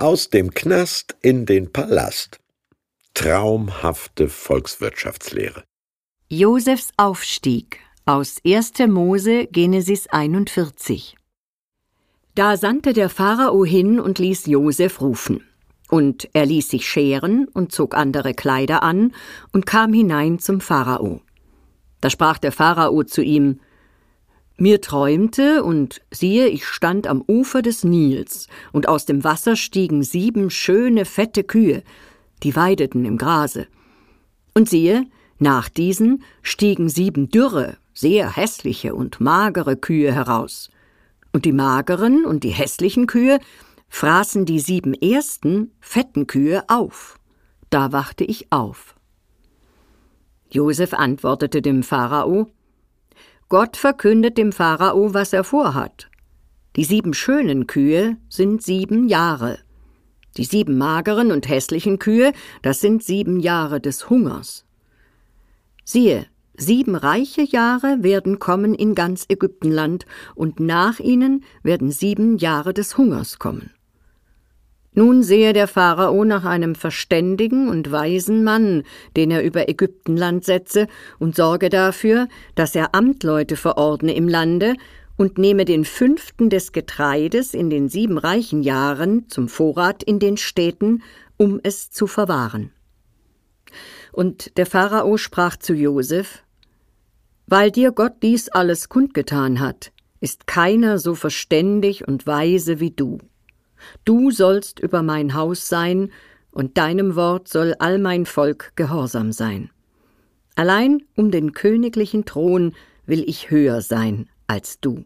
Aus dem Knast in den Palast. Traumhafte Volkswirtschaftslehre. Josefs Aufstieg aus 1. Mose Genesis 41. Da sandte der Pharao hin und ließ Josef rufen. Und er ließ sich scheren und zog andere Kleider an und kam hinein zum Pharao. Da sprach der Pharao zu ihm: Mir träumte, und siehe, ich stand am Ufer des Nils, und aus dem Wasser stiegen sieben schöne, fette Kühe, die weideten im Grase. Und siehe, nach diesen stiegen sieben dürre, sehr hässliche und magere Kühe heraus und die mageren und die hässlichen Kühe fraßen die sieben ersten fetten Kühe auf. Da wachte ich auf. Josef antwortete dem Pharao Gott verkündet dem Pharao, was er vorhat. Die sieben schönen Kühe sind sieben Jahre. Die sieben mageren und hässlichen Kühe, das sind sieben Jahre des Hungers. Siehe, Sieben reiche Jahre werden kommen in ganz Ägyptenland, und nach ihnen werden sieben Jahre des Hungers kommen. Nun sehe der Pharao nach einem verständigen und weisen Mann, den er über Ägyptenland setze, und sorge dafür, dass er Amtleute verordne im Lande und nehme den fünften des Getreides in den sieben reichen Jahren zum Vorrat in den Städten, um es zu verwahren. Und der Pharao sprach zu Josef, weil dir Gott dies alles kundgetan hat, ist keiner so verständig und weise wie du. Du sollst über mein Haus sein, und deinem Wort soll all mein Volk gehorsam sein. Allein um den königlichen Thron will ich höher sein als du.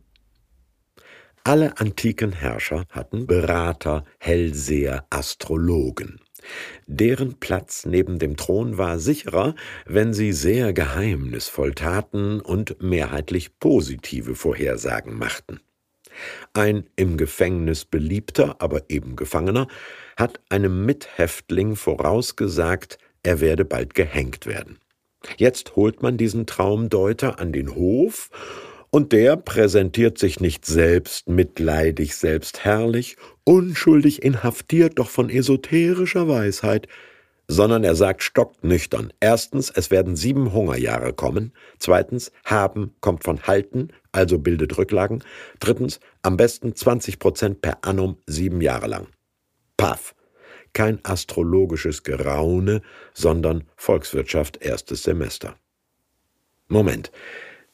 Alle antiken Herrscher hatten Berater, Hellseher, Astrologen. Deren Platz neben dem Thron war sicherer, wenn sie sehr geheimnisvoll taten und mehrheitlich positive Vorhersagen machten. Ein im Gefängnis beliebter, aber eben Gefangener hat einem Mithäftling vorausgesagt, er werde bald gehängt werden. Jetzt holt man diesen Traumdeuter an den Hof und der präsentiert sich nicht selbst mitleidig, selbst herrlich, unschuldig inhaftiert, doch von esoterischer Weisheit, sondern er sagt stocknüchtern. Erstens, es werden sieben Hungerjahre kommen. Zweitens, haben kommt von halten, also bildet Rücklagen. Drittens, am besten 20 Prozent per annum sieben Jahre lang. Paff. Kein astrologisches Geraune, sondern Volkswirtschaft erstes Semester. Moment.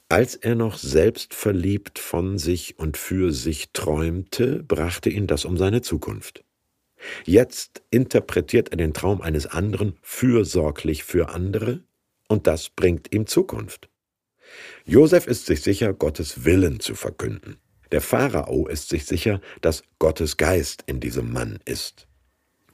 Als er noch selbstverliebt von sich und für sich träumte, brachte ihn das um seine Zukunft. Jetzt interpretiert er den Traum eines anderen fürsorglich für andere, und das bringt ihm Zukunft. Josef ist sich sicher, Gottes Willen zu verkünden. Der Pharao ist sich sicher, dass Gottes Geist in diesem Mann ist.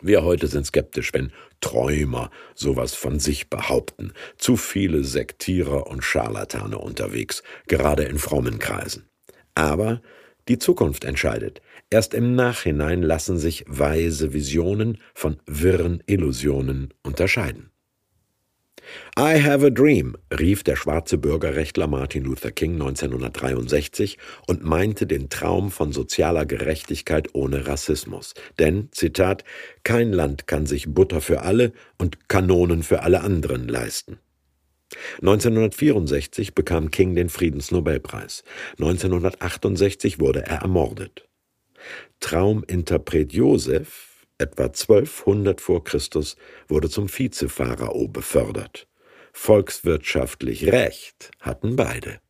Wir heute sind skeptisch, wenn Träumer sowas von sich behaupten. Zu viele Sektierer und Scharlatane unterwegs, gerade in frommen Kreisen. Aber die Zukunft entscheidet. Erst im Nachhinein lassen sich weise Visionen von wirren Illusionen unterscheiden. I have a dream, rief der schwarze Bürgerrechtler Martin Luther King 1963 und meinte den Traum von sozialer Gerechtigkeit ohne Rassismus. Denn, Zitat, kein Land kann sich Butter für alle und Kanonen für alle anderen leisten. 1964 bekam King den Friedensnobelpreis. 1968 wurde er ermordet. Trauminterpret Joseph etwa 1200 vor Christus, wurde zum Vizepharao befördert. Volkswirtschaftlich Recht hatten beide.